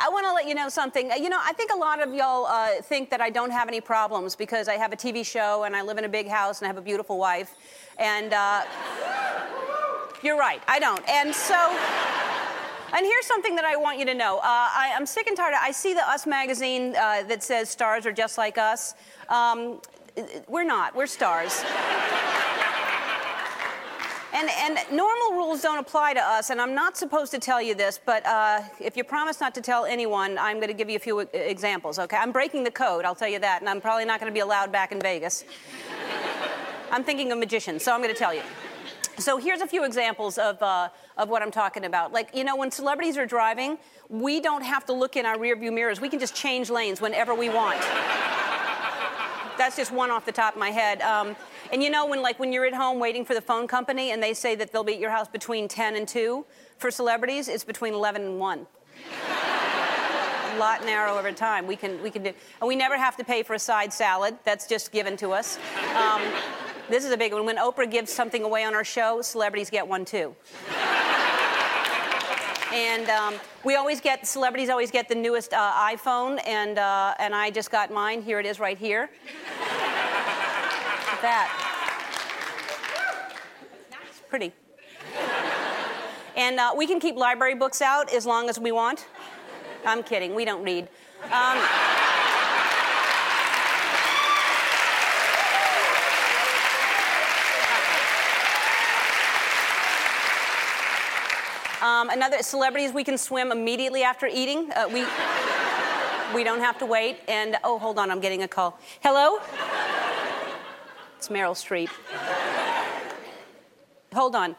I want to let you know something. Uh, You know, I think a lot of y'all uh, think that I don't have any problems because I have a TV show and I live in a big house and I have a beautiful wife. And uh, you're right, I don't. And so. And here's something that I want you to know. Uh, I, am sick and tired. Of, I see the Us magazine uh, that says stars are just like us. Um, we're not. We're stars. And, and, normal rules don't apply to us, and I'm not supposed to tell you this, but uh, if you promise not to tell anyone, I'm going to give you a few examples, okay? I'm breaking the code, I'll tell you that, and I'm probably not going to be allowed back in Vegas. I'm thinking of magicians, so I'm going to tell you. So here's a few examples of, uh, of what I'm talking about. Like, you know, when celebrities are driving, we don't have to look in our rearview mirrors. We can just change lanes whenever we want. That's just one off the top of my head. Um, and you know, when like when you're at home waiting for the phone company and they say that they'll be at your house between 10 and 2, for celebrities, it's between 11 and 1. a lot narrower over time. We can, we can do, and we never have to pay for a side salad. That's just given to us. Um, this is a big one. When Oprah gives something away on our show, celebrities get one too. And um, we always get celebrities always get the newest uh, iPhone, and uh, and I just got mine. Here it is, right here. that. It's pretty. And uh, we can keep library books out as long as we want. I'm kidding. We don't read. Um, Um, another celebrities we can swim immediately after eating. Uh, we we don't have to wait. And oh, hold on, I'm getting a call. Hello. It's Meryl Streep. Hold on.